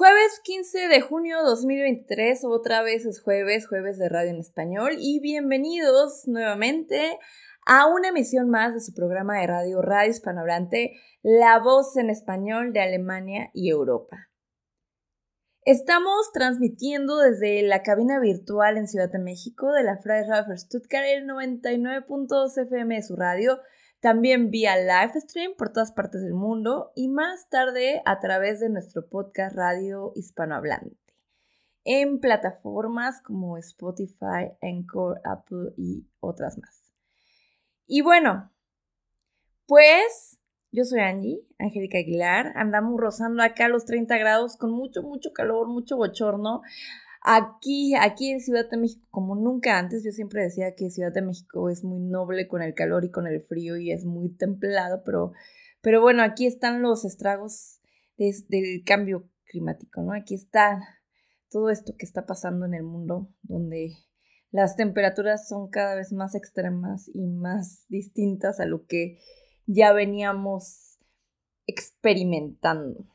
Jueves 15 de junio 2023, otra vez es jueves, jueves de radio en español y bienvenidos nuevamente a una emisión más de su programa de radio Radio Hispanohablante, La Voz en Español de Alemania y Europa. Estamos transmitiendo desde la cabina virtual en Ciudad de México de la Freie Radio Stuttgart el 99.2 FM de su radio también vía live stream por todas partes del mundo y más tarde a través de nuestro podcast Radio Hispanohablante en plataformas como Spotify, Anchor, Apple y otras más. Y bueno, pues yo soy Angie, Angélica Aguilar, andamos rozando acá los 30 grados con mucho, mucho calor, mucho bochorno. Aquí, aquí en Ciudad de México, como nunca antes, yo siempre decía que Ciudad de México es muy noble con el calor y con el frío y es muy templado, pero, pero bueno, aquí están los estragos del cambio climático, ¿no? Aquí está todo esto que está pasando en el mundo, donde las temperaturas son cada vez más extremas y más distintas a lo que ya veníamos experimentando.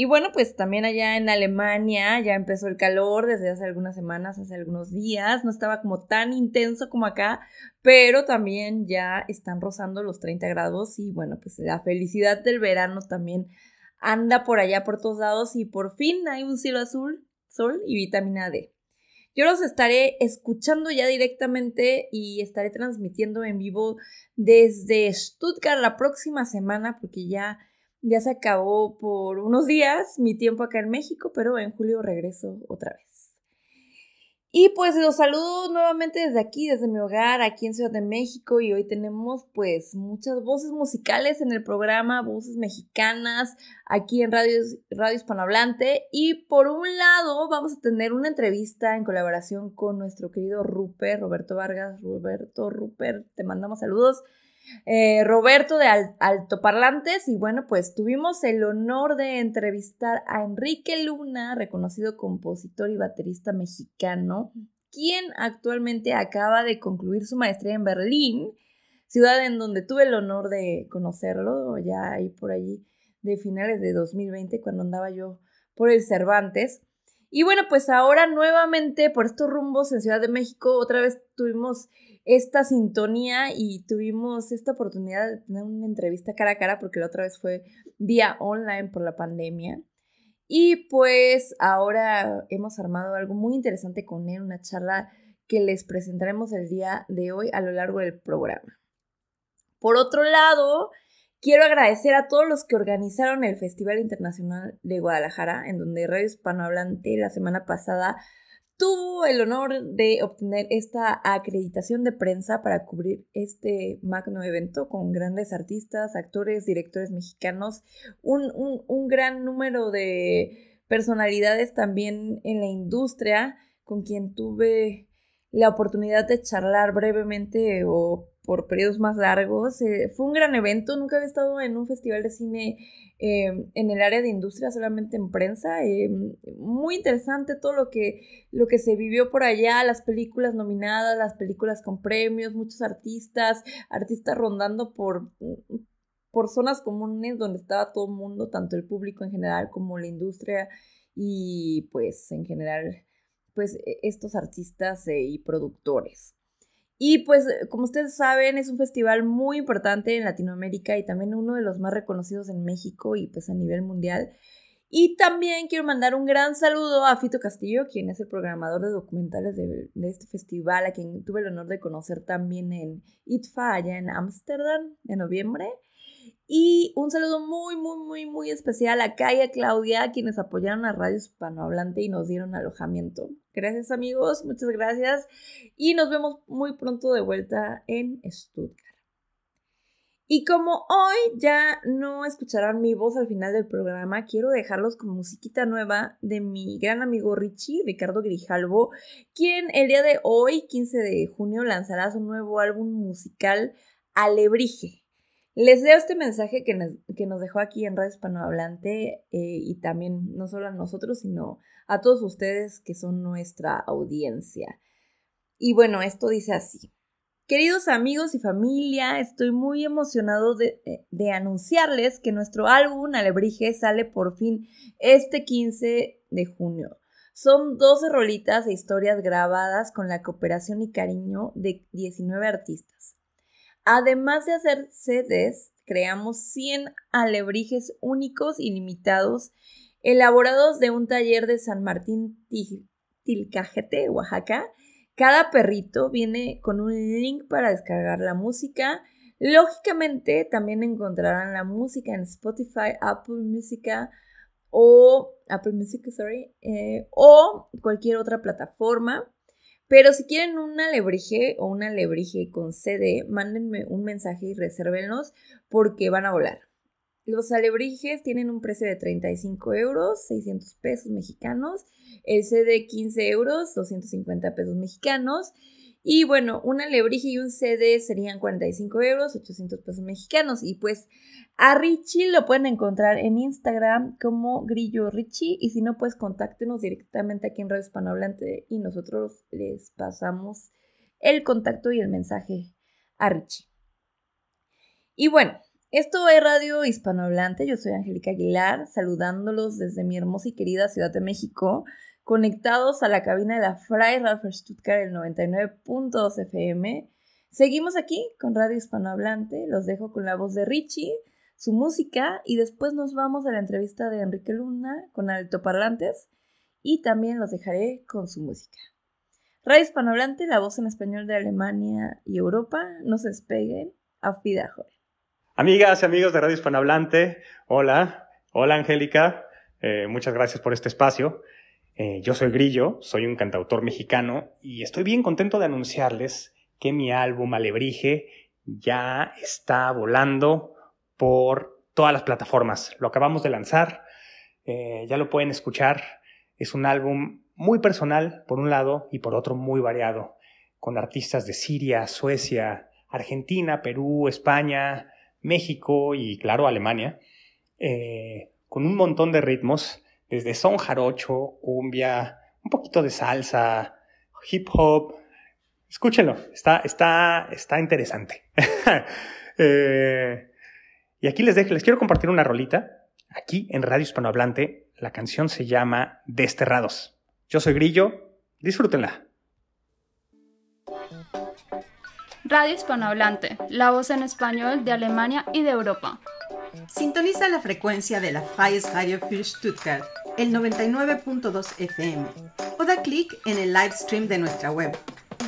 Y bueno, pues también allá en Alemania ya empezó el calor desde hace algunas semanas, hace algunos días, no estaba como tan intenso como acá, pero también ya están rozando los 30 grados y bueno, pues la felicidad del verano también anda por allá por todos lados y por fin hay un cielo azul, sol y vitamina D. Yo los estaré escuchando ya directamente y estaré transmitiendo en vivo desde Stuttgart la próxima semana porque ya ya se acabó por unos días mi tiempo acá en México, pero en julio regreso otra vez. Y pues los saludo nuevamente desde aquí, desde mi hogar, aquí en Ciudad de México. Y hoy tenemos pues muchas voces musicales en el programa, voces mexicanas, aquí en Radio, Radio Hispanohablante. Y por un lado vamos a tener una entrevista en colaboración con nuestro querido Rupert, Roberto Vargas. Roberto, Rupert, te mandamos saludos. Eh, Roberto de Altoparlantes y bueno, pues tuvimos el honor de entrevistar a Enrique Luna, reconocido compositor y baterista mexicano, quien actualmente acaba de concluir su maestría en Berlín, ciudad en donde tuve el honor de conocerlo, ya ahí por allí de finales de 2020 cuando andaba yo por el Cervantes. Y bueno, pues ahora nuevamente por estos rumbos en Ciudad de México, otra vez tuvimos esta sintonía y tuvimos esta oportunidad de tener una entrevista cara a cara porque la otra vez fue vía online por la pandemia. Y pues ahora hemos armado algo muy interesante con él, una charla que les presentaremos el día de hoy a lo largo del programa. Por otro lado, quiero agradecer a todos los que organizaron el Festival Internacional de Guadalajara, en donde Radio Hispanohablante la semana pasada tuvo el honor de obtener esta acreditación de prensa para cubrir este magno evento con grandes artistas, actores, directores mexicanos, un, un, gran número de personalidades también en la industria con quien tuve la oportunidad de charlar brevemente o por periodos más largos. Eh, fue un gran evento, nunca había estado en un festival de cine em, en el área de industria, solamente en prensa. Em, muy interesante todo lo que, lo que se vivió por allá, las películas nominadas, las películas con premios, muchos artistas, artistas rondando por, por zonas comunes donde estaba todo el mundo, tanto el público en general como la industria y pues en general pues e, estos artistas eh, y productores. Y pues, como ustedes saben, es un festival muy importante en Latinoamérica y también uno de los más reconocidos en México y pues a nivel mundial. Y también quiero mandar un gran saludo a Fito Castillo, quien es el programador de documentales de, este festival, a quien tuve el honor de conocer también en ITFA, allá en Ámsterdam, en noviembre. Y un saludo muy, muy, muy, muy especial a Kaya Claudia, quienes apoyaron a Radio Hispanohablante y nos dieron alojamiento. Gracias amigos, muchas gracias. Y nos vemos muy pronto de vuelta en Stuttgart. Y como hoy ya no escucharán mi voz al final del programa, quiero dejarlos con musiquita nueva de mi gran amigo Richie, Ricardo Grijalvo, quien el día de hoy, 15 de junio, lanzará su nuevo álbum musical Alebrije. Les leo este mensaje que nos, que nos dejó aquí en Radio Hispanohablante eh, y también no solo a nosotros, sino a todos ustedes que son nuestra audiencia. Y bueno, esto dice así. Queridos amigos y familia, estoy muy emocionado de, eh, de, anunciarles que nuestro álbum Alebrije sale por fin este 15 de junio. Son 12 rolitas de historias grabadas con la cooperación y cariño de 19 artistas. Además de hacer CDs, creamos 100 alebrijes únicos y limitados, elaborados de un taller de San Martín Tilcajete, Oaxaca, cada perrito viene con un link para descargar la música. Lógicamente también encontrarán la música en Spotify, Apple Music o Apple Music, sorry, eh, o cualquier otra plataforma. Pero si quieren un alebrije o una alebrije con CD, mándenme un mensaje y resérvenlos porque van a volar. Los alebrijes tienen un precio de 35 euros, 600 pesos mexicanos el CD 15 euros, 250 pesos mexicanos. Y bueno, una alebrije y un CD serían 45 euros, 800 pesos mexicanos. Y pues a Richie lo pueden encontrar en Instagram como Grillo Richie. Y si no, pues contáctenos directamente aquí en Radio Hispanohablante y nosotros les pasamos el contacto y el mensaje a Richie. Y bueno, esto es Radio Hispanohablante. Yo soy Angélica Aguilar, saludándolos desde mi hermosa y querida Ciudad de México conectados a la cabina de la Fray Ralph Stuttgart, el 99.2 FM. Seguimos aquí con Radio Hispanohablante. Los dejo con la voz de Richie, su música y después nos vamos a la entrevista de Enrique Luna con altoparlantes y también los dejaré con su música. Radio Hispanohablante, la voz en español de Alemania y Europa. No se despeguen. Auf Wiedersehen. Amigas y amigos de Radio Hispanohablante, hola. Hola Angélica. Eh, muchas gracias por este espacio. Eh, yo soy Grillo, soy un cantautor mexicano y estoy bien contento de anunciarles que mi álbum Alebrije ya está volando por todas las plataformas. Lo acabamos de lanzar, eh, ya lo pueden escuchar. Es un álbum muy personal, por un lado, y por otro muy variado, con artistas de Siria, Suecia, Argentina, Perú, España, México y, claro, Alemania, eh, con un montón de ritmos desde son jarocho, cumbia, un poquito de salsa, hip hop. Escúchenlo, está, está, está interesante. Eh, y aquí les, dejo, les quiero compartir una rolita. Aquí en Radio Hispanohablante, la canción se llama Desterrados. Yo soy Grillo, disfrútenla. Radio Hispanohablante, la voz en español de Alemania y de Europa. Sintoniza la frecuencia de la Freies Radio für Stuttgart el 99.2 FM o da clic en el live stream de nuestra web,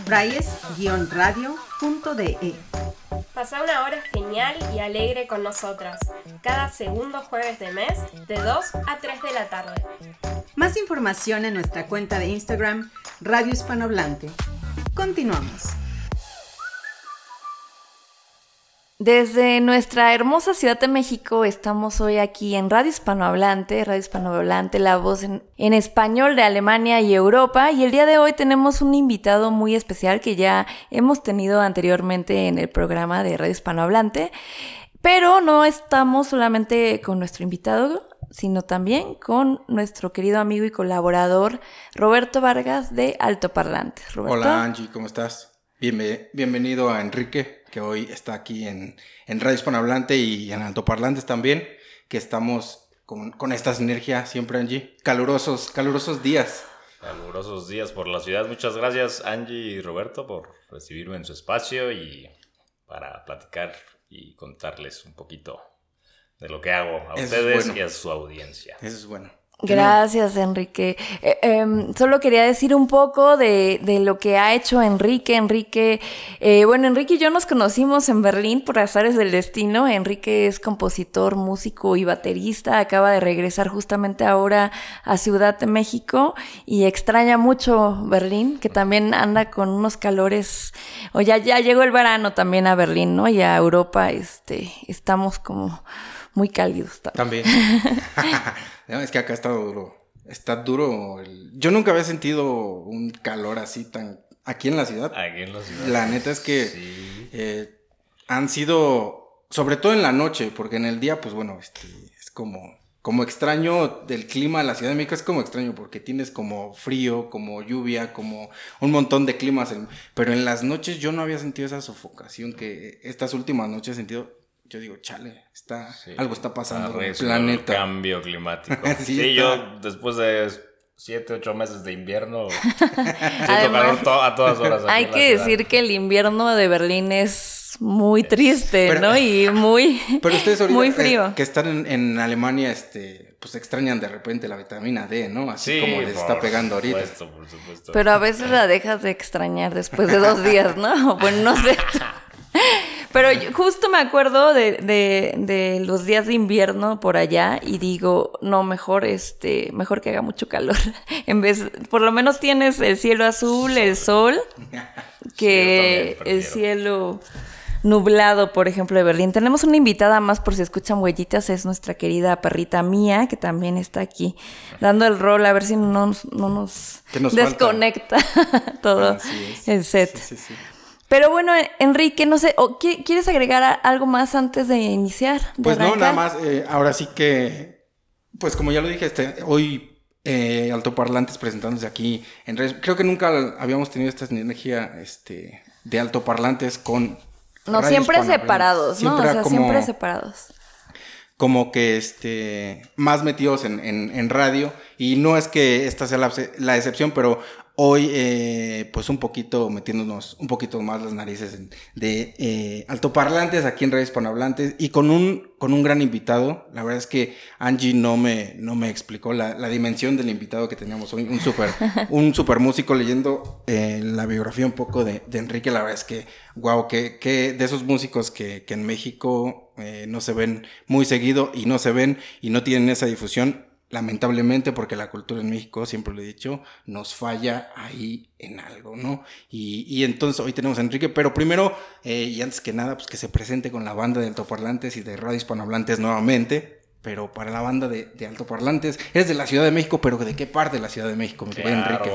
fries-radio.de. Pasa una hora genial y alegre con nosotras, cada segundo jueves de mes, de 2 a 3 de la tarde. Más información en nuestra cuenta de Instagram, Radio Hispanohablante. Continuamos. Desde nuestra hermosa Ciudad de México estamos hoy aquí en Radio Hispanohablante, Radio Hispanohablante, la voz en, español de Alemania y Europa. Y el día de hoy tenemos un invitado muy especial que ya hemos tenido anteriormente en el programa de Radio Hispanohablante. Pero no estamos solamente con nuestro invitado, sino también con nuestro querido amigo y colaborador Roberto Vargas de Alto Parlante. Hola Angie, ¿cómo estás? bienvenido a Enrique que hoy está aquí en, en Radio Hispanohablante y en Altoparlantes también, que estamos con, con esta sinergia siempre, Angie. Calurosos, calurosos días. Calurosos días por la ciudad. Muchas gracias, Angie y Roberto, por recibirme en su espacio y para platicar y contarles un poquito de lo que hago a ustedes y a su audiencia. Eso es bueno. Gracias, Enrique. Eh, em, solo quería decir un poco de, de, lo que ha hecho Enrique. Enrique, eh, bueno, Enrique y yo nos conocimos en Berlín por azares del destino. Enrique es compositor, músico y baterista. Acaba de regresar justamente ahora a Ciudad de México y extraña mucho Berlín, que también anda con unos calores. O ya, ya llegó el verano también a Berlín, ¿no? Y a Europa, este, estamos como muy cálidos también. es que acá está duro. Está duro. Yo nunca había sentido un calor así tan... Aquí en la ciudad. Aquí en la ciudad. La neta es que eh, han sido, sobre todo en la noche, porque en el día, pues bueno, este, es como como extraño del clima de la Ciudad de México, es como extraño porque tienes como frío, como lluvia, como un montón de climas. Pero en las noches yo no había sentido esa sofocación que estas últimas noches he sentido. Yo digo, chale, está, algo está pasando en el planeta. cambio climático. sí, yo después de siete, ocho meses de invierno. a todas horas. Hay que decir que el invierno de Berlín es muy triste, ¿no? Y muy, pero ustedes muy eh, frío. que están en, Alemania, este, pues extrañan de repente la vitamina D, ¿no? Así como les está pegando ahorita. por supuesto. Pero a veces la dejas de extrañar después de dos días, ¿no? Bueno, no sé. Pero justo me acuerdo de, de, los días de invierno por allá y digo, no, mejor este, mejor que haga mucho calor. en vez, por lo menos tienes el cielo azul, el sol, que el cielo nublado, por ejemplo, de Berlín. Tenemos una invitada más por si escuchan huellitas, es nuestra querida perrita mía, que también está aquí dando el rol a ver si no, no nos, desconecta todo el set. Sí, sí, pero bueno, Enrique, no sé, ¿quieres agregar algo más antes de iniciar? pues no, nada más. Eh, ahora sí que, pues como ya lo dije, este, hoy eh, altoparlantes presentándose aquí en redes. Creo que nunca habíamos tenido esta energía este, de altoparlantes con. No, siempre separados, ¿no? O sea, siempre separados. Como que este, más metidos en, en, radio. Y no es que esta sea la, la excepción, pero Hoy, eh, pues un poquito metiéndonos un poquito más las narices de eh, altoparlantes aquí en Redes Hispanohablantes y con un, con un gran invitado. La verdad es que Angie no me, no me explicó la, dimensión del invitado que teníamos hoy. Un super, un super músico leyendo eh, la biografía un poco de, Enrique. La verdad es que, wow, que, que de esos músicos que, que en México no se ven muy seguido y no se ven y no tienen esa difusión lamentablemente, porque la cultura en México, siempre lo he dicho, nos falla ahí en algo, ¿no? Y, entonces hoy tenemos a Enrique, pero primero, eh, y antes que nada, pues que se presente con la banda de altoparlantes y de radio hispanohablantes nuevamente. Pero para la banda de, altoparlantes, es de la Ciudad de México, pero ¿de qué parte de la Ciudad de México, mi Enrique?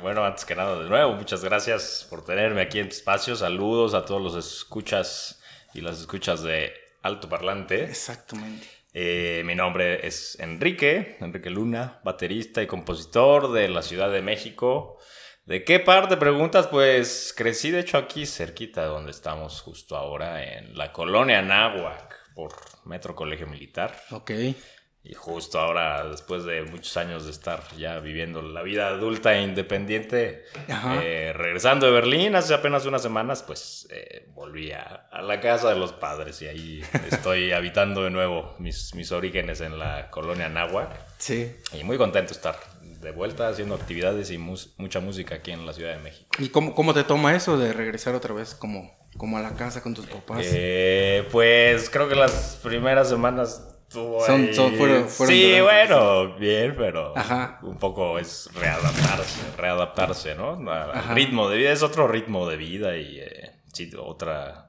Bueno, antes que nada, de nuevo, muchas gracias por tenerme aquí en tu espacio. Saludos a todos los escuchas y las escuchas de altoparlante. Exactamente. Eh, mi nombre es Enrique, Enrique Luna, baterista y compositor de la Ciudad de México. ¿De qué parte preguntas? Pues crecí de hecho aquí cerquita de donde estamos justo ahora, en la colonia Náhuac, por Metro Colegio Militar. Ok. Y justo ahora, después de muchos años de estar ya viviendo la vida adulta e independiente, eh, regresando de Berlín hace apenas unas semanas, pues eh, volví a, la casa de los padres y ahí estoy habitando de nuevo mis, mis orígenes en la colonia Náhuac. Sí. Y muy contento de estar de vuelta haciendo actividades y mucha música aquí en la Ciudad de México. ¿Y cómo, cómo te toma eso de regresar otra vez como, como a la casa con tus papás? Eh, pues creo que las primeras semanas son, son, fueron, sí, bueno, bien, pero un poco es readaptarse, readaptarse, ¿no? Al ritmo de vida, es otro ritmo de vida y eh, sí, otra,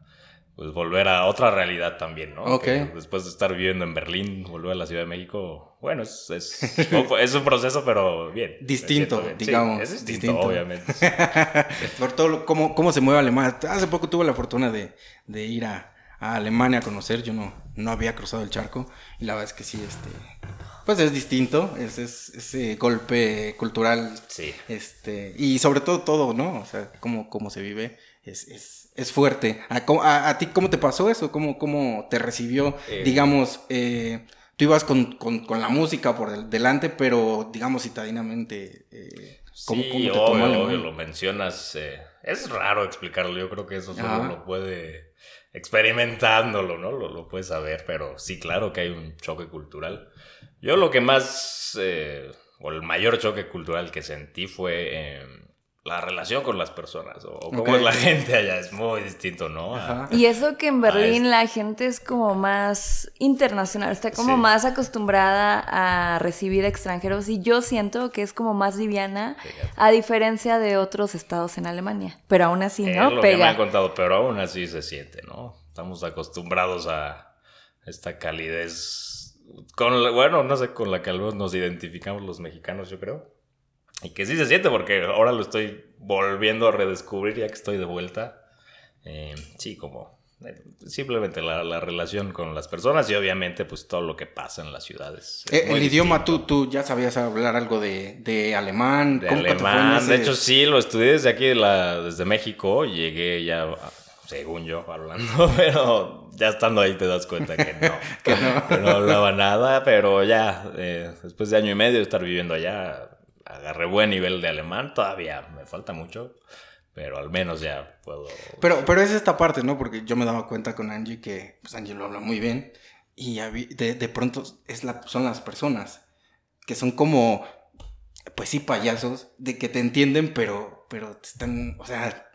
pues volver a otra realidad también, ¿no? Ok. después de estar viviendo en Berlín, volver a la Ciudad de México, bueno, es, es, es un proceso, pero bien. Distinto, digamos. es distinto, obviamente. Por todo, cómo, cómo se mueve Alemania. Hace poco tuve la fortuna de, de ir a a Alemania a conocer, yo no, no había cruzado el charco y la verdad es que sí, este, pues es distinto, es, ese golpe cultural, sí. este, y sobre todo todo, ¿no? O sea, cómo, cómo se vive, es, es, es fuerte. ¿A, a, ti cómo te pasó eso? ¿Cómo, cómo te recibió, eh. digamos, eh, tú ibas con, con, con, la música por delante, pero digamos citadinamente, eh, ¿cómo, sí, te tomó lo mencionas, eh, es raro explicarlo, yo creo que eso solo lo puede experimentándolo, ¿no? Lo, lo, puedes saber, pero sí, claro que hay un choque cultural. Yo lo que más, eh, o el mayor choque cultural que sentí fue la relación con las personas o, cómo es la gente allá es muy distinto, ¿no? y eso que en Berlín la gente es como más internacional, está como más acostumbrada a recibir extranjeros y yo siento que es como más liviana a diferencia de otros estados en Alemania, pero aún así, ¿no? lo Que me han contado, pero aún así se siente, ¿no? Estamos acostumbrados a esta calidez con bueno, no sé, con la que algunos nos identificamos los mexicanos, yo creo. Y que sí se siente porque ahora lo estoy volviendo a redescubrir ya que estoy de vuelta. Eh, sí, como eh, simplemente la, relación con las personas y obviamente pues todo lo que pasa en las ciudades. Eh, el idioma, ¿tú, tú ya sabías hablar algo de, alemán. De alemán, de hecho sí, lo estudié desde aquí, desde México, llegué ya, según yo, hablando, pero ya estando ahí te das cuenta que no, que no. hablaba nada, pero ya eh, después de año y medio de estar viviendo allá, agarré buen nivel de alemán, todavía me falta mucho pero al menos ya puedo... Pero, pero es esta parte, ¿no? Porque yo me daba cuenta con Angie que pues Angie lo habla muy bien y de, de pronto es la, son las personas que son como, pues sí, payasos, de que te entienden, pero, pero te están, o sea,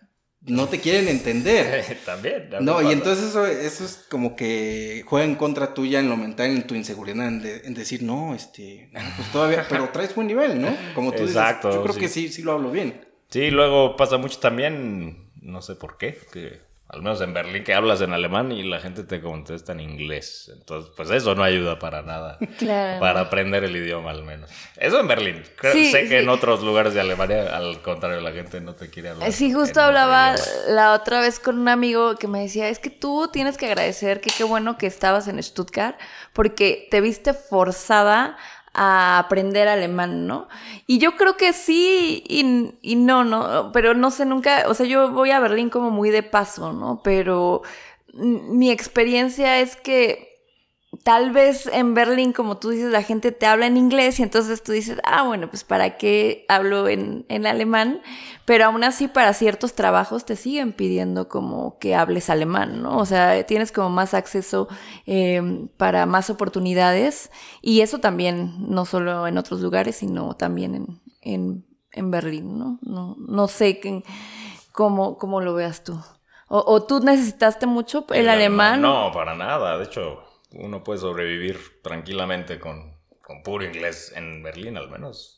no te quieren entender. También. No, y entonces eso, eso es como que juega en contra tuya en lo mental, en tu inseguridad, en, decir, no, este, pues todavía, pero traes buen nivel, ¿no? Como tú Exacto, dices, yo creo que sí, sí lo hablo bien. Sí, luego pasa mucho también, no sé por qué, que al menos en Berlín que hablas en alemán y la gente te contesta en inglés. Entonces, pues eso no ayuda para nada. Claro. Para aprender el idioma al menos. Eso en Berlín. sé que en otros lugares de Alemania, al contrario, la gente no te quiere hablar. Sí, justo hablaba la otra vez con un amigo que me decía, es que tú tienes que agradecer que qué bueno que estabas en Stuttgart porque te viste forzada a aprender alemán, ¿no? Y yo creo que sí y, y, no, ¿no? Pero no sé nunca, o sea, yo voy a Berlín como muy de paso, ¿no? Pero mi experiencia es que tal vez en Berlín, como tú dices, la gente te habla en inglés y entonces tú dices, ah, bueno, pues para qué hablo en, en alemán, pero aún así para ciertos trabajos te siguen pidiendo como que hables alemán, ¿no? O sea, tienes como más acceso eh, para más oportunidades y eso también, no solo en otros lugares, sino también en, en, en Berlín, ¿no? No, no sé cómo, cómo lo veas tú. O, o, tú necesitaste mucho el, alemán? No, para nada. De hecho, uno puede sobrevivir tranquilamente con, con puro inglés en Berlín al menos.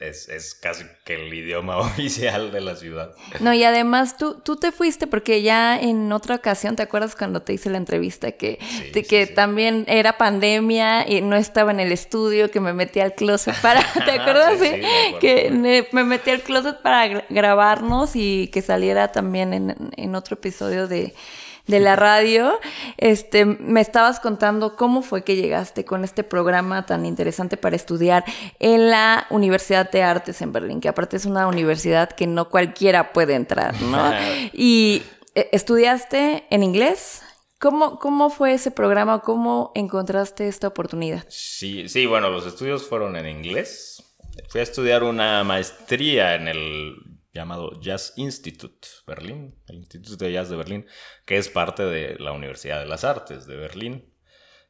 Es, es, casi que el idioma oficial de la ciudad. No, y además tú, tú te fuiste porque ya en otra ocasión, ¿te acuerdas cuando te hice la entrevista? Que, que también era pandemia y no estaba en el estudio, que me metí al closet para, ¿te acuerdas? que me metí al closet para grabarnos y que saliera también en, en otro episodio de de la radio, este, me estabas contando cómo fue que llegaste con este programa tan interesante para estudiar en la Universidad de Artes en Berlín, que aparte es una universidad que no cualquiera puede entrar, ¿no? y eh, estudiaste en inglés. ¿Cómo, ¿Cómo fue ese programa? ¿Cómo encontraste esta oportunidad? Sí, sí, bueno, los estudios fueron en inglés. Fui a estudiar una maestría en el llamado Jazz Institute Berlín, el Instituto de Jazz de Berlín, que es parte de la Universidad de las Artes de Berlín.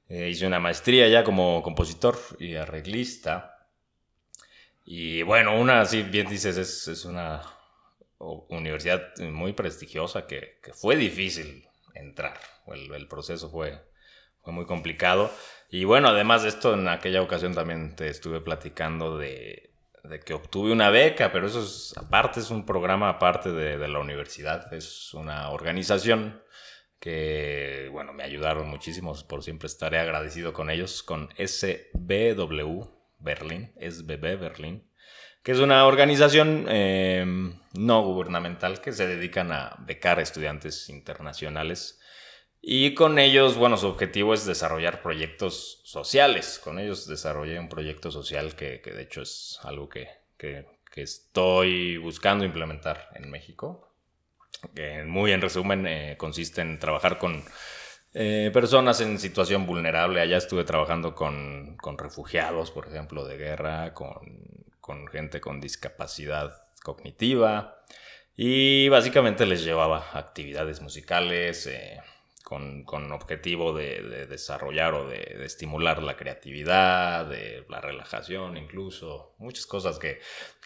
Eh, hice una maestría ya como compositor y arreglista. Y bueno, una, así bien dices, es, es una universidad muy prestigiosa que, que fue difícil entrar. El, el proceso fue, fue muy complicado. Y bueno, además de esto, en aquella ocasión también te estuve platicando de, de que obtuve una beca, pero eso es aparte, es un programa aparte de, la universidad, es una organización que, bueno, me ayudaron muchísimo, por siempre estaré agradecido con ellos, con SBW Berlín, SBB Berlín, que es una organización em, no gubernamental que se dedican a becar estudiantes internacionales y con ellos, bueno, su objetivo es desarrollar proyectos sociales. Con ellos desarrollé un proyecto social que, de hecho es algo que, estoy buscando implementar en México. Que muy en resumen eh, consiste en trabajar con eh, personas en situación vulnerable. Allá estuve trabajando con, refugiados, por ejemplo, de guerra, con, gente con discapacidad cognitiva. Y básicamente les llevaba actividades musicales, eh, con, objetivo de, desarrollar o de, estimular la creatividad, de la relajación incluso, muchas cosas que,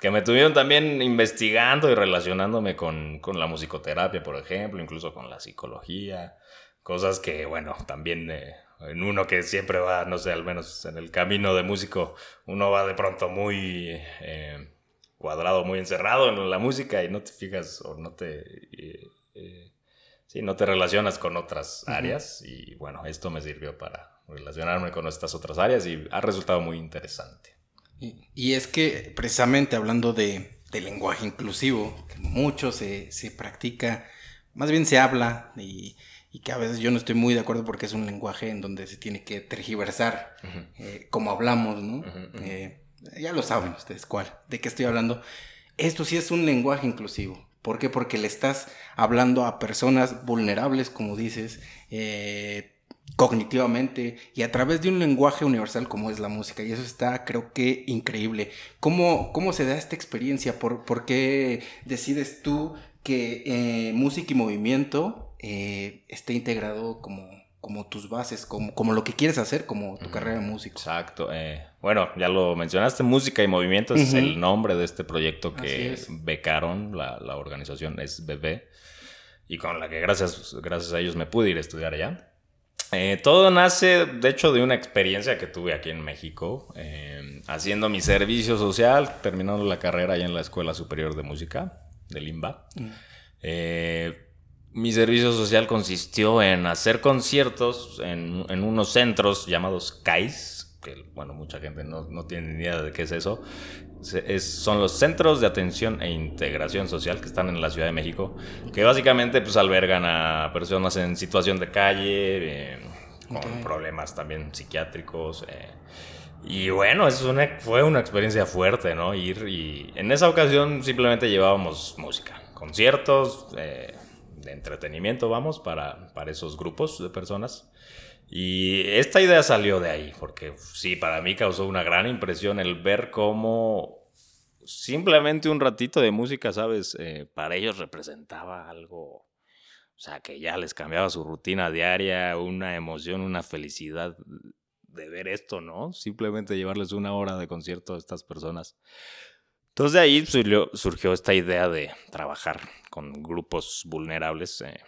me tuvieron también investigando y relacionándome con, la musicoterapia, por ejemplo, incluso con la psicología, cosas que, bueno, también... Eh, en uno que siempre va, no sé, al menos en el camino de músico, uno va de pronto muy eh, cuadrado, muy encerrado en la música y no te fijas o no te eh, Sí, no te relacionas con otras áreas y bueno, esto me sirvió para relacionarme con estas otras áreas y ha resultado muy interesante. Y, es que precisamente hablando de, lenguaje inclusivo, mucho se, practica, más bien se habla y, y que a veces yo no estoy muy de acuerdo porque es un lenguaje en donde se tiene que tergiversar eh, como hablamos, ¿no? Eh, ya lo saben ustedes cuál, de qué estoy hablando. Esto sí es un lenguaje inclusivo. ¿Por qué? Porque le estás hablando a personas vulnerables, como dices, eh, cognitivamente y a través de un lenguaje universal como es la música. Y eso está, creo que, increíble. ¿Cómo, cómo se da esta experiencia? ¿Por, por qué decides tú que eh, música y movimiento eh, esté integrado como, como tus bases, como, como lo que quieres hacer, como tu carrera de músico? Exacto. Eh, bueno, ya lo mencionaste, música y movimiento es el nombre de este proyecto que becaron, la, la organización es BB, y con la que gracias, gracias a ellos me pude ir a estudiar allá. Eh, todo nace, de hecho, de una experiencia que tuve aquí en México, eh, haciendo mi servicio social, terminando la carrera allá en la Escuela Superior de Música de Limba. Mm. Eh, mi servicio social consistió en hacer conciertos en, en unos centros llamados CAIS, que, bueno, mucha gente no, no tiene ni idea de qué es eso, son los centros de atención e integración social que están en la Ciudad de México, que básicamente pues albergan a personas en situación de calle, eh, con problemas también psiquiátricos. Eh, y bueno, eso una, fue una experiencia fuerte, ¿no? Ir y en esa ocasión simplemente llevábamos música, conciertos, eh, de entretenimiento, vamos, para, para esos grupos de personas. Y esta idea salió de ahí, porque sí, para mí causó una gran impresión el ver cómo simplemente un ratito de música, ¿sabes? Eh, para ellos representaba algo, o sea, que ya les cambiaba su rutina diaria, una emoción, una felicidad de ver esto, ¿no? Simplemente llevarles una hora de concierto a estas personas. Entonces de ahí surgió, esta idea de trabajar con grupos vulnerables. Eh,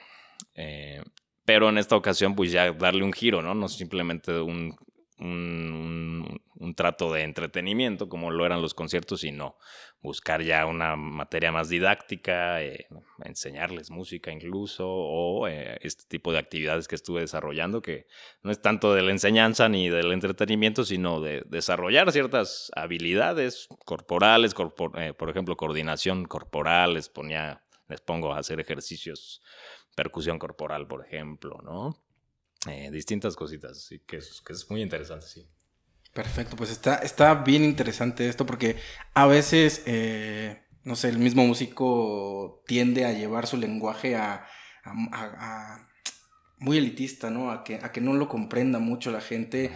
eh, pero en esta ocasión pues ya darle un giro, ¿no? No simplemente un, un, trato de entretenimiento como lo eran los conciertos, sino buscar ya una materia más didáctica, eh, enseñarles música incluso, o eh, este tipo de actividades que estuve desarrollando, que no es tanto de la enseñanza ni del entretenimiento, sino de desarrollar ciertas habilidades corporales, eh, por ejemplo, coordinación corporal, les ponía, les pongo a hacer ejercicios percusión corporal, por ejemplo, ¿no? Eh, distintas cositas, sí, que es, que es muy interesante, sí. Perfecto, pues está, está bien interesante esto porque a veces, eh, no sé, el mismo músico tiende a llevar su lenguaje a, muy elitista, ¿no? A que, a que no lo comprenda mucho la gente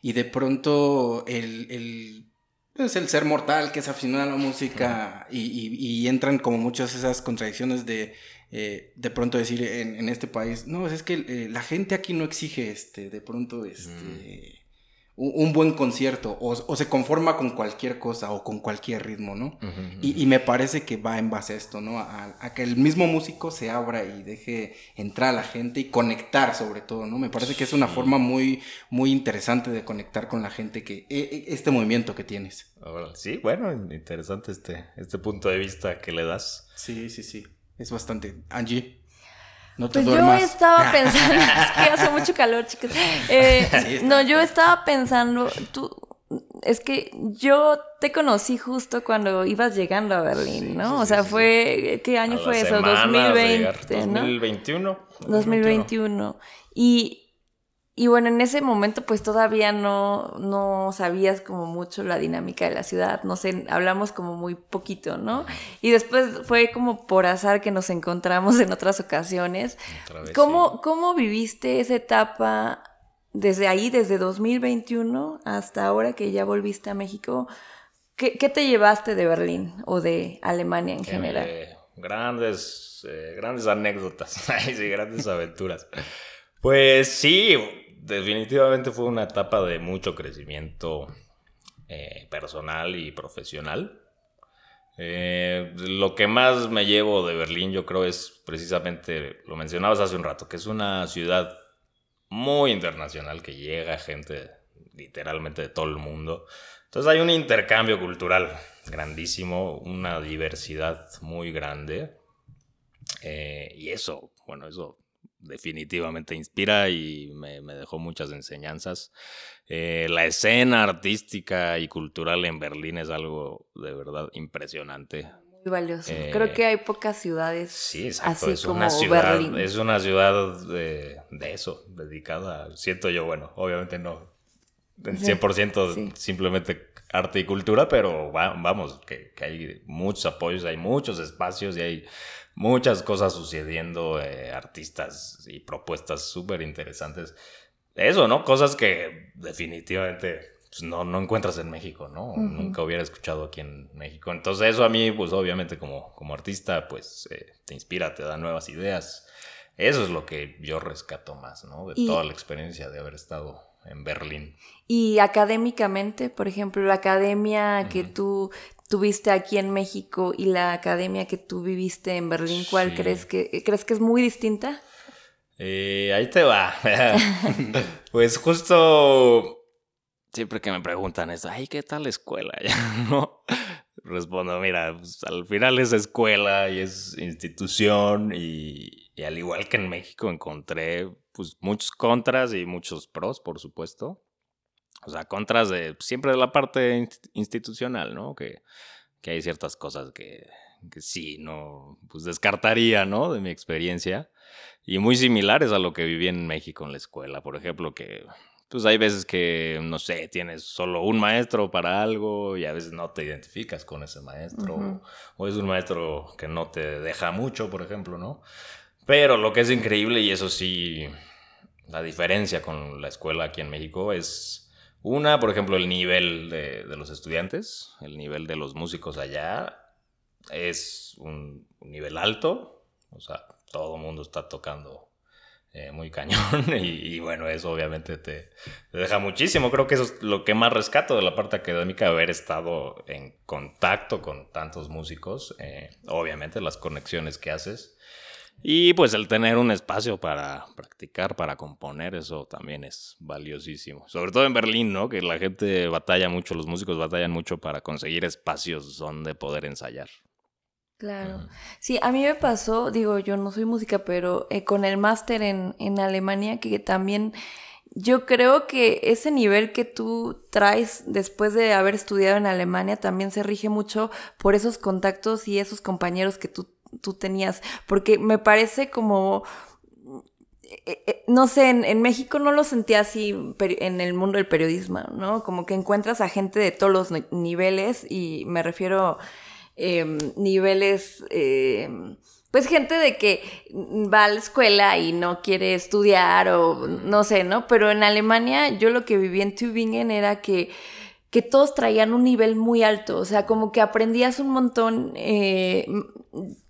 y de pronto el, el pues, el ser mortal que es aficionado a la música y, y, entran como muchas esas contradicciones de eh, de pronto decir en, este país, no, es que eh, la gente aquí no exige este, de pronto este, un, buen concierto o, se conforma con cualquier cosa o con cualquier ritmo, ¿no? y, me parece que va en base a esto, ¿no? A, que el mismo músico se abra y deje entrar a la gente y conectar sobre todo, ¿no? Me parece que es una forma muy, muy interesante de conectar con la gente que e, e, este movimiento que tienes. Sí, bueno, interesante este, este punto de vista que le das. Sí, sí, sí es bastante. Angie. No te pues yo estaba pensando, es que hace mucho calor, chicos. Eh, no, yo estaba pensando, tú, es que yo te conocí justo cuando ibas llegando a Berlín, ¿no? o sea, fue, ¿qué año fue eso? 2020, ¿no? 2021. 2021. Y y bueno, en ese momento pues todavía no, no sabías como mucho la dinámica de la ciudad, no sé, hablamos como muy poquito, ¿no? Y después fue como por azar que nos encontramos en otras ocasiones. ¿Cómo, ¿Cómo viviste esa etapa desde ahí, desde 2021 hasta ahora que ya volviste a México? ¿Qué, te llevaste de Berlín o de Alemania en general? grandes, eh, grandes anécdotas, sí, grandes aventuras. Pues sí, definitivamente fue una etapa de mucho crecimiento eh, personal y profesional. Eh, lo que más me llevo de Berlín, yo creo, es precisamente, lo mencionabas hace un rato, que es una ciudad muy internacional que llega gente literalmente de todo el mundo. Entonces hay un intercambio cultural grandísimo, una diversidad muy grande. Eh, y eso, bueno, eso definitivamente inspira y me, dejó muchas enseñanzas. Eh, la escena artística y cultural en Berlín es algo de verdad impresionante. Muy valioso. Creo que hay pocas ciudades sí, exacto. es una ciudad, Es una ciudad de, eso, dedicada, siento yo, bueno, obviamente no en 100% simplemente arte y cultura, pero vamos, que, hay muchos apoyos, hay muchos espacios y hay muchas cosas sucediendo, eh, artistas y propuestas súper interesantes. Eso, ¿no? Cosas que definitivamente pues, no, no encuentras en México, ¿no? Nunca hubiera escuchado aquí en México. Entonces eso a mí, pues obviamente como, como artista, pues eh, te inspira, te da nuevas ideas. Eso es lo que yo rescato más, ¿no? De toda la experiencia de haber estado en Berlín. Y académicamente, por ejemplo, la academia que tú tuviste aquí en México y la academia que tú viviste en Berlín, ¿cuál crees que crees que es muy distinta? Eh, ahí te va. pues justo siempre que me preguntan eso, ay, ¿qué tal la escuela? ¿No? Respondo, mira, pues, al final es escuela y es institución y, y al igual que en México encontré pues muchos contras y muchos pros, por supuesto. O sea, contras de siempre de la parte institucional, ¿no? Que, que hay ciertas cosas que, que, sí, no, pues descartaría, ¿no? De mi experiencia. Y muy similares a lo que viví en México en la escuela. Por ejemplo, que pues hay veces que, no sé, tienes solo un maestro para algo y a veces no te identificas con ese maestro. O es un maestro que no te deja mucho, por ejemplo, ¿no? Pero lo que es increíble, y eso sí, la diferencia con la escuela aquí en México es, una, por ejemplo, el nivel de, los estudiantes, el nivel de los músicos allá es un, nivel alto, o sea, todo el mundo está tocando eh, muy cañón y, bueno, eso obviamente te, deja muchísimo. Creo que eso es lo que más rescato de la parte académica, haber estado en contacto con tantos músicos, eh, obviamente las conexiones que haces y pues el tener un espacio para practicar, para componer, eso también es valiosísimo. Sobre todo en Berlín, ¿no? Que la gente batalla mucho, los músicos batallan mucho para conseguir espacios donde poder ensayar. Claro. Sí, a mí me pasó, digo, yo no soy música, pero eh, con el máster en, en Alemania, que también yo creo que ese nivel que tú traes después de haber estudiado en Alemania también se rige mucho por esos contactos y esos compañeros que tú tú tenías, porque me parece como... Eh, eh, no sé, en, México no lo sentía así en el mundo del periodismo, ¿no? Como que encuentras a gente de todos los niveles y me refiero eh, niveles, em, pues gente de que va a la escuela y no quiere estudiar o no sé, ¿no? Pero en Alemania yo lo que viví en Tübingen era que que todos traían un nivel muy alto, o sea, como que aprendías un montón, eh,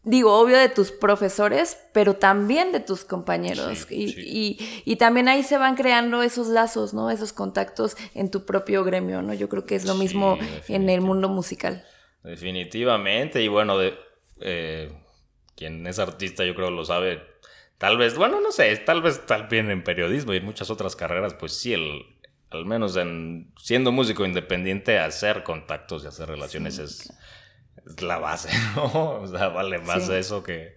digo, obvio de tus profesores, pero también de tus compañeros. y, también ahí se van creando esos lazos, ¿no? Esos contactos en tu propio gremio, ¿no? Yo creo que es lo mismo en el mundo musical. Definitivamente, y bueno, de, eh, quien es artista yo creo lo sabe, tal vez, bueno, no sé, tal vez también en periodismo y en muchas otras carreras, pues sí, el al menos en siendo músico independiente, hacer contactos y hacer relaciones es, la base, ¿no? O sea, vale más eso que,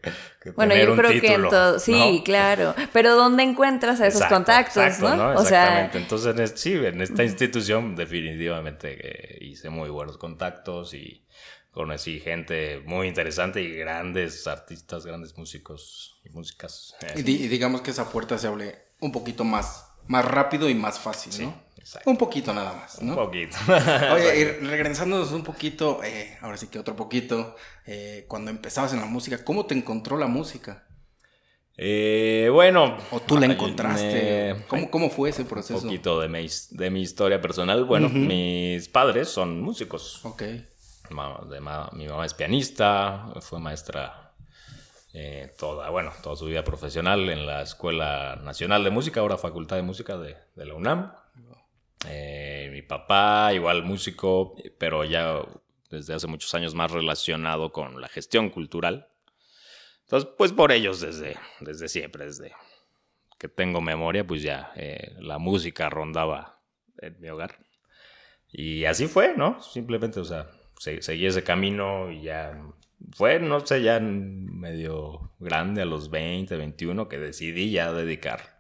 bueno, yo creo que en todo, sí, claro. Pero ¿dónde encuentras a esos contactos, ¿no? Exactamente. Entonces, sí, en esta institución definitivamente hice muy buenos contactos y conocí gente muy interesante y grandes artistas, grandes músicos y músicas. Y, digamos que esa puerta se abre un poquito más, más rápido y más fácil, ¿no? Un poquito nada más, ¿no? Un poquito. Oye, y regresándonos un poquito, eh, ahora sí que otro poquito, eh, cuando empezabas en la música, ¿cómo te encontró la música? Eh, bueno. ¿O tú la encontraste? ¿Cómo, fue ese proceso? Un poquito de mi, de mi historia personal. Bueno, mis padres son músicos. Ok. mi mamá es pianista, fue maestra toda, bueno, toda su vida profesional en la Escuela Nacional de Música, ahora Facultad de Música de, de la UNAM. Eh, mi papá, igual músico, pero ya desde hace muchos años más relacionado con la gestión cultural. Entonces, pues por ellos desde, desde siempre, desde que tengo memoria, pues ya eh, la música rondaba en mi hogar. Y así fue, ¿no? Simplemente, o sea, seguí ese camino y ya fue, no sé, ya medio grande a los 20, 21 que decidí ya dedicar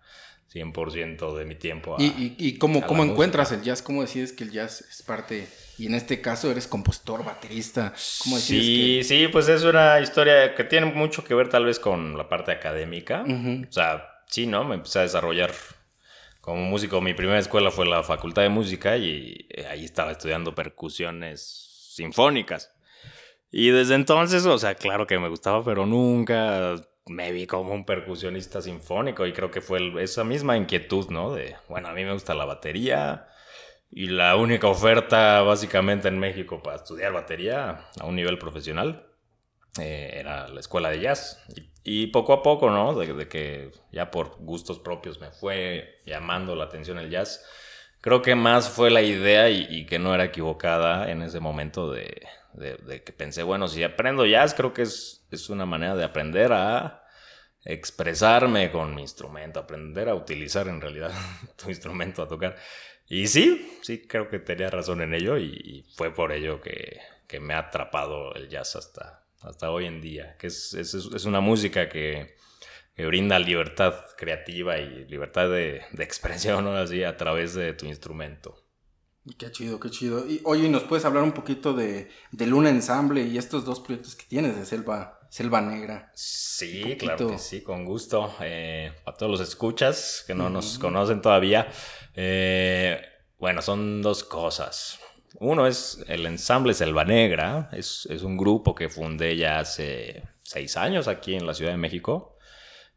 100% de mi tiempo. ¿Y, y, cómo, cómo encuentras el jazz? ¿Cómo decides que el jazz es parte y en este caso eres compositor, baterista. ¿Cómo sí, sí, pues es una historia que tiene mucho que ver tal vez con la parte académica. O sea, sí, ¿no? Me empecé a desarrollar como músico. Mi primera escuela fue la Facultad de Música y eh, ahí estaba estudiando percusiones sinfónicas. Y desde entonces, o sea, claro que me gustaba, pero nunca me vi como un percusionista sinfónico y creo que fue esa misma inquietud, ¿no? De, bueno, a mí me gusta la batería y la única oferta básicamente en México para estudiar batería a un nivel profesional eh, era la escuela de jazz. Y, poco a poco, ¿no? De, que ya por gustos propios me fue llamando la atención el jazz. Creo que más fue la idea y, que no era equivocada en ese momento de, que pensé, bueno, si aprendo jazz, creo que es, es una manera de aprender a expresarme con mi instrumento, aprender a utilizar en realidad tu instrumento a tocar. Y sí, sí, creo que tenía razón en ello y, fue por ello que, que, me ha atrapado el jazz hasta, hasta hoy en día, que es, es una música que, que, brinda libertad creativa y libertad de, de expresión, ¿no? Así, a través de tu instrumento. Qué chido, qué chido. Y oye, ¿nos puedes hablar un poquito de, de Luna Ensamble y estos dos proyectos que tienes de Selva, Selva Negra? Sí, claro que sí, con gusto. Eh, para todos los escuchas que no nos conocen todavía, eh, bueno, son dos cosas. Uno es el ensamble Selva Negra, es, es, un grupo que fundé ya hace seis años aquí en la Ciudad de México.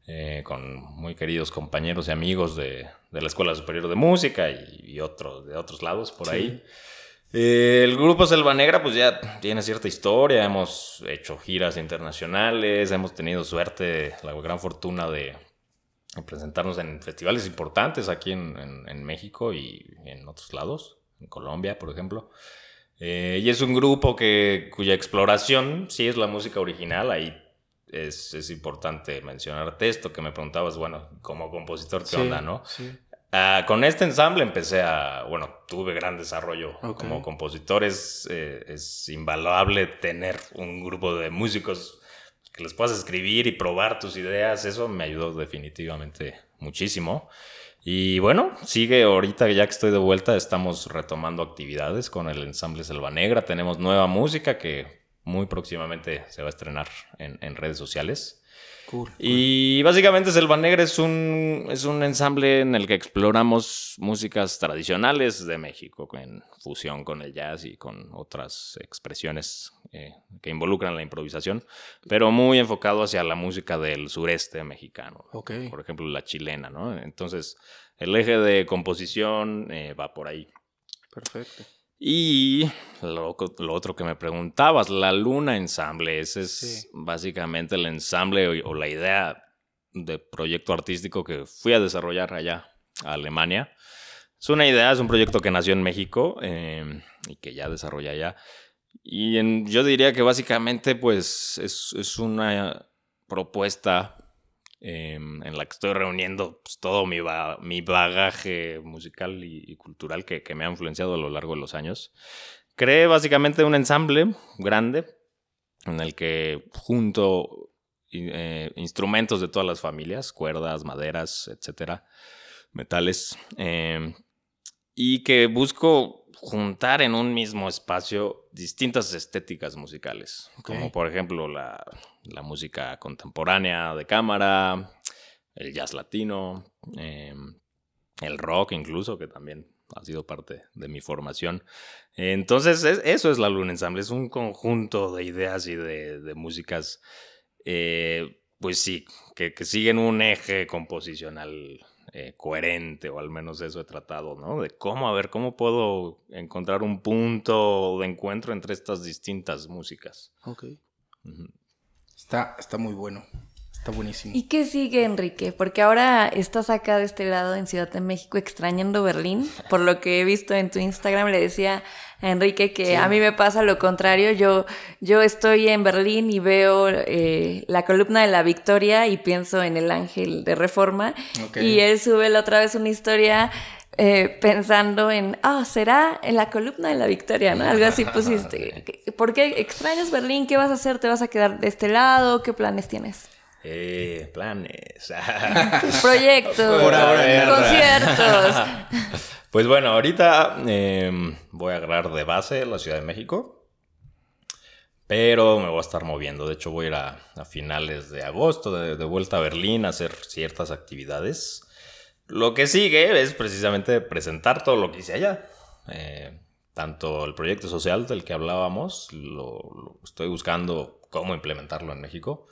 Eh, con muy queridos compañeros y amigos de, la Escuela Superior de Música y, otros de otros lados por ahí. Eh, el grupo Selva Negra pues ya tiene cierta historia, hemos hecho giras internacionales, hemos tenido suerte, la gran fortuna de, presentarnos en festivales importantes aquí en, México y en otros lados, en Colombia por ejemplo. Eh, y es un grupo que, cuya exploración sí es la música original, ahí es, importante mencionarte esto que me preguntabas, bueno, como compositor, ¿qué onda, no? Ah, con este ensamble empecé a, bueno, tuve gran desarrollo como compositor. Es, eh, es invaluable tener un grupo de músicos que les puedas escribir y probar tus ideas. Eso me ayudó definitivamente muchísimo. Y bueno, sigue ahorita ya que estoy de vuelta, estamos retomando actividades con el ensamble Selva Negra. Tenemos nueva música que muy próximamente se va a estrenar en, redes sociales. Y básicamente Selva Negra es un, es un ensamble en el que exploramos músicas tradicionales de México, en fusión con el jazz y con otras expresiones eh, que involucran la improvisación, pero muy enfocado hacia la música del sureste mexicano. Por ejemplo, la chilena, ¿no? Entonces, el eje de composición eh, va por ahí. Perfecto. Y lo, otro que me preguntabas, la luna ensamble, ese es básicamente el ensamble o, la idea de proyecto artístico que fui a desarrollar allá, a Alemania. Es una idea, es un proyecto que nació en México em, y que ya desarrolla allá. Y yo diría que básicamente pues es, es una propuesta Em, en la que estoy reuniendo pues, todo mi, mi, bagaje musical y, cultural que, me ha influenciado a lo largo de los años. Creé básicamente un ensamble grande en el que junto eh, instrumentos de todas las familias, cuerdas, maderas, etcétera, metales, em, y que busco juntar en un mismo espacio distintas estéticas musicales, como por ejemplo la, música contemporánea de cámara, el jazz latino, em, el rock incluso, que también ha sido parte de mi formación. Entonces, eso es la Luna Ensemble, es un conjunto de ideas y de, músicas, eh, pues sí, que, que siguen un eje composicional eh, coherente, o al menos eso he tratado, ¿no? De cómo, a ver, cómo puedo encontrar un punto de encuentro entre estas distintas músicas. Ok. está, está muy bueno. Está buenísimo. ¿Y qué sigue, Enrique? Porque ahora estás acá de este lado en Ciudad de México extrañando Berlín. Por lo que he visto en tu Instagram, le decía a Enrique que a mí me pasa lo contrario. Yo, yo estoy en Berlín y veo eh, la columna de la Victoria y pienso en el ángel de Reforma. Y él sube la otra vez una historia eh, pensando en, ah, será en la columna de la victoria, ¿no? Algo así pusiste. ¿Por qué extrañas Berlín? ¿Qué vas a hacer? ¿Te vas a quedar de este lado? ¿Qué planes tienes? Eh, planes. Proyectos. conciertos. Pues bueno, ahorita em, voy a agarrar de base la Ciudad de México. Pero me voy a estar moviendo. De hecho, voy a ir a, finales de agosto de, vuelta a Berlín a hacer ciertas actividades. Lo que sigue es precisamente presentar todo lo que hice allá. Eh, tanto el proyecto social del que hablábamos, lo, estoy buscando cómo implementarlo en México.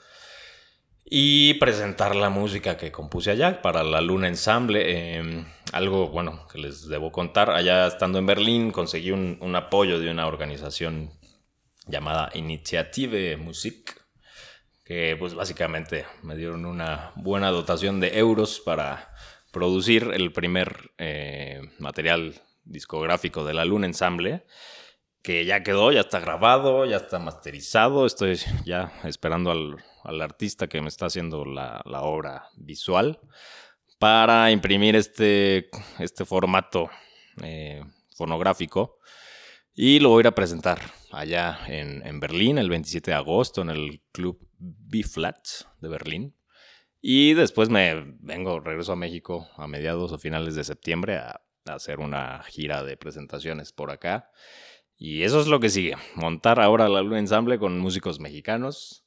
Y presentar la música que compuse allá para la Luna Ensemble. Em, algo, bueno, que les debo contar. Allá estando en Berlín conseguí un, apoyo de una organización llamada Initiative Musik. Que pues básicamente me dieron una buena dotación de euros para producir el primer eh, material discográfico de la Luna Ensemble, que ya quedó, ya está grabado, ya está masterizado. Estoy ya esperando al, artista que me está haciendo la, obra visual para imprimir este, este formato eh, fonográfico. Y lo voy a ir a presentar allá en, en, Berlín el 27 de agosto en el Club B-Flat de Berlín. Y después me vengo, regreso a México a mediados o finales de septiembre a hacer una gira de presentaciones por acá. Y eso es lo que sigue, montar ahora la Luna Ensemble con músicos mexicanos.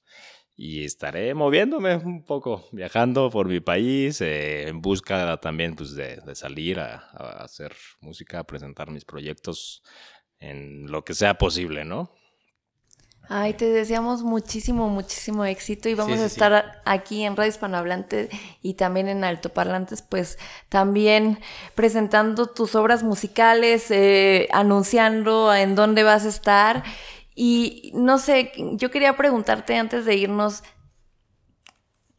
Y estaré moviéndome un poco, viajando por mi país, eh, en busca también pues, de, salir a, a, hacer música, a presentar mis proyectos en lo que sea posible, ¿no? Ay, te deseamos muchísimo, muchísimo éxito y vamos a estar aquí en Radio Hispanohablante y también en Altoparlantes, pues también presentando tus obras musicales, eh, anunciando en dónde vas a estar. Y no sé, yo quería preguntarte antes de irnos,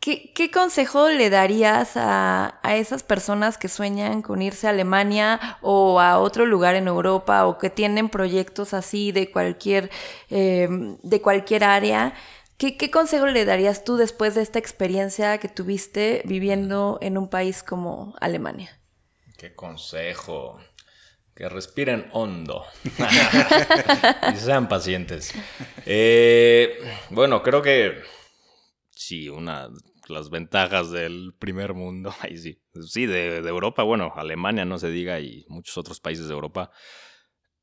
¿Qué, consejo le darías a, esas personas que sueñan con irse a Alemania o a otro lugar en Europa o que tienen proyectos así de cualquier, eh, de cualquier área? ¿Qué, ¿Qué, consejo le darías tú después de esta experiencia que tuviste viviendo en un país como Alemania? ¿Qué consejo? Que respiren hondo y sean pacientes. Eh, bueno, creo que sí, una las ventajas del primer mundo. Ahí sí. Sí, de, Europa, bueno, Alemania no se diga y muchos otros países de Europa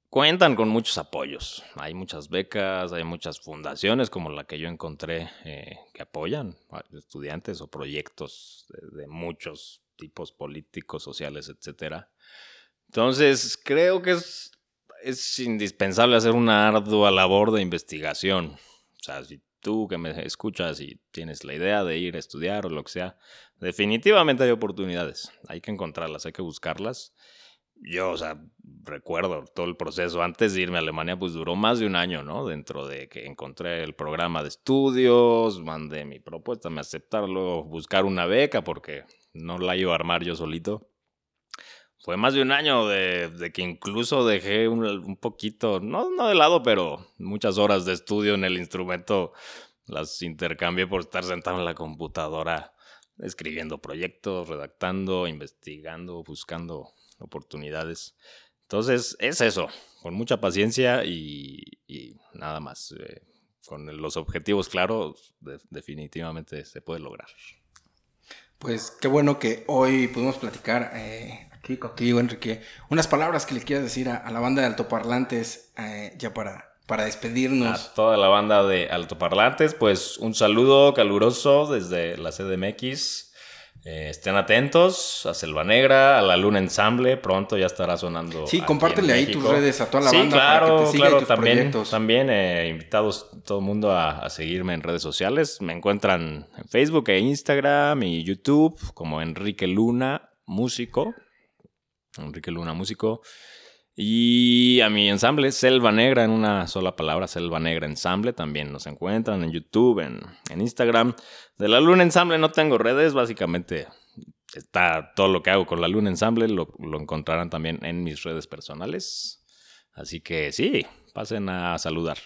cuentan con muchos apoyos. Hay muchas becas, hay muchas fundaciones como la que yo encontré eh, que apoyan a estudiantes o proyectos de, muchos tipos políticos, sociales, etc. Entonces, creo que es, es indispensable hacer una ardua labor de investigación. O sea, si tú que me escuchas y tienes la idea de ir a estudiar o lo que sea, definitivamente hay oportunidades. Hay que encontrarlas, hay que buscarlas. Yo, o sea, recuerdo todo el proceso. Antes de irme a Alemania, pues duró más de un año, ¿no? Dentro de que encontré el programa de estudios, mandé mi propuesta, me aceptaron, luego buscar una beca porque no la iba a armar yo solito fue más de un año de, que incluso dejé un, poquito, no, no de lado, pero muchas horas de estudio en el instrumento las intercambié por estar sentado en la computadora escribiendo proyectos, redactando, investigando, buscando oportunidades. Entonces, es eso, con mucha paciencia y, nada más. Eh, con los objetivos claros, definitivamente se puede lograr. Pues qué bueno que hoy pudimos platicar eh, aquí contigo, Enrique. Unas palabras que le quieras decir a, la banda de altoparlantes eh, ya para, para despedirnos. A toda la banda de altoparlantes, pues un saludo caluroso desde la CDMX. Eh, estén atentos a Selva Negra, a la Luna Ensamble, pronto ya estará sonando. Sí, compártele ahí tus redes a toda la sí, banda claro, para que te siga claro, también, proyectos. También eh, invitados todo el mundo a, a, seguirme en redes sociales. Me encuentran en Facebook e Instagram y YouTube como Enrique Luna Músico. Enrique Luna, músico. Y a mi ensamble, Selva Negra, en una sola palabra, Selva Negra Ensamble, también nos encuentran en YouTube, en, Instagram. De la Luna Ensamble no tengo redes, básicamente está todo lo que hago con la Luna Ensamble, lo, lo encontrarán también en mis redes personales. Así que sí, pasen a saludar.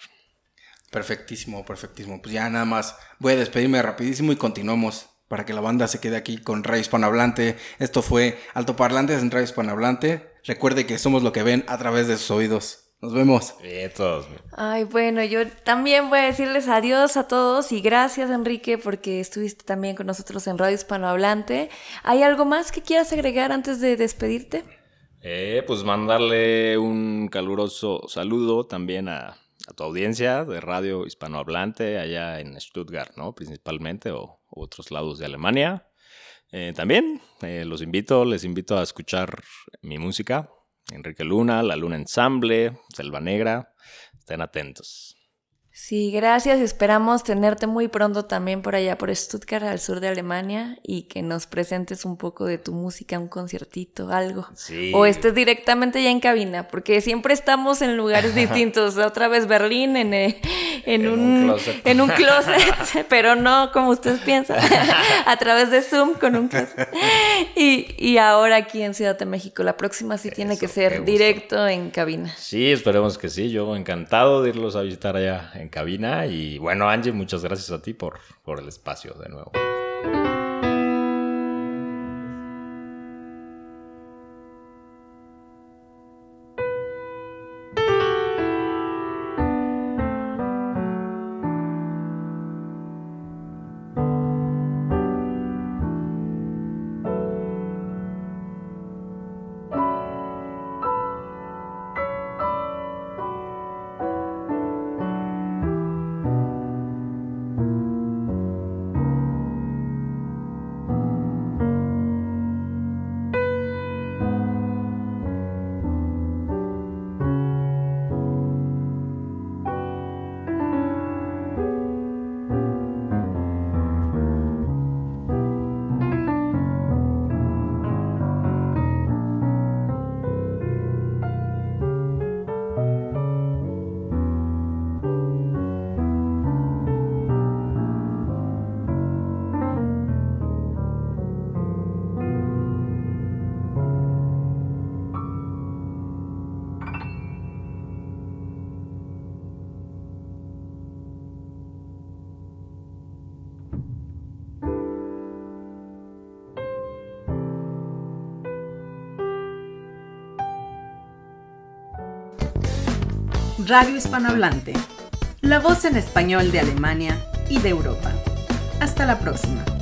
Perfectísimo, perfectísimo. Pues ya nada más voy a despedirme rapidísimo y continuamos para que la banda se quede aquí con Radio Hispanohablante. Esto fue Altoparlantes en Radio Hispanohablante. Recuerde que somos lo que ven a través de sus oídos. Nos vemos. Bien, todos. Ay, bueno, yo también voy a decirles adiós a todos y gracias, Enrique, porque estuviste también con nosotros en Radio Hispanohablante. ¿Hay algo más que quieras agregar antes de despedirte? Eh, pues mandarle un caluroso saludo también a, tu audiencia de Radio Hispanohablante allá en Stuttgart, ¿no? Principalmente, o, otros lados de Alemania. Eh, también eh, los invito, les invito a escuchar mi música Enrique Luna, La Luna Ensamble, Selva Negra. Estén atentos. Sí, gracias. Esperamos tenerte muy pronto también por allá, por Stuttgart, al sur de Alemania, y que nos presentes un poco de tu música, un conciertito, algo. Sí. O estés directamente ya en cabina, porque siempre estamos en lugares distintos. Otra vez Berlín, en, eh, en, un, en un closet, pero no como ustedes piensan, a través de Zoom con un closet. Y, y, ahora aquí en Ciudad de México, la próxima sí tiene que ser directo en cabina. Sí, esperemos que sí. Yo encantado de irlos a visitar allá en cabina. Y bueno, Angie, muchas gracias a ti por, por el espacio de nuevo. Radio Hispanohablante, la voz en español de Alemania y de Europa. Hasta la próxima.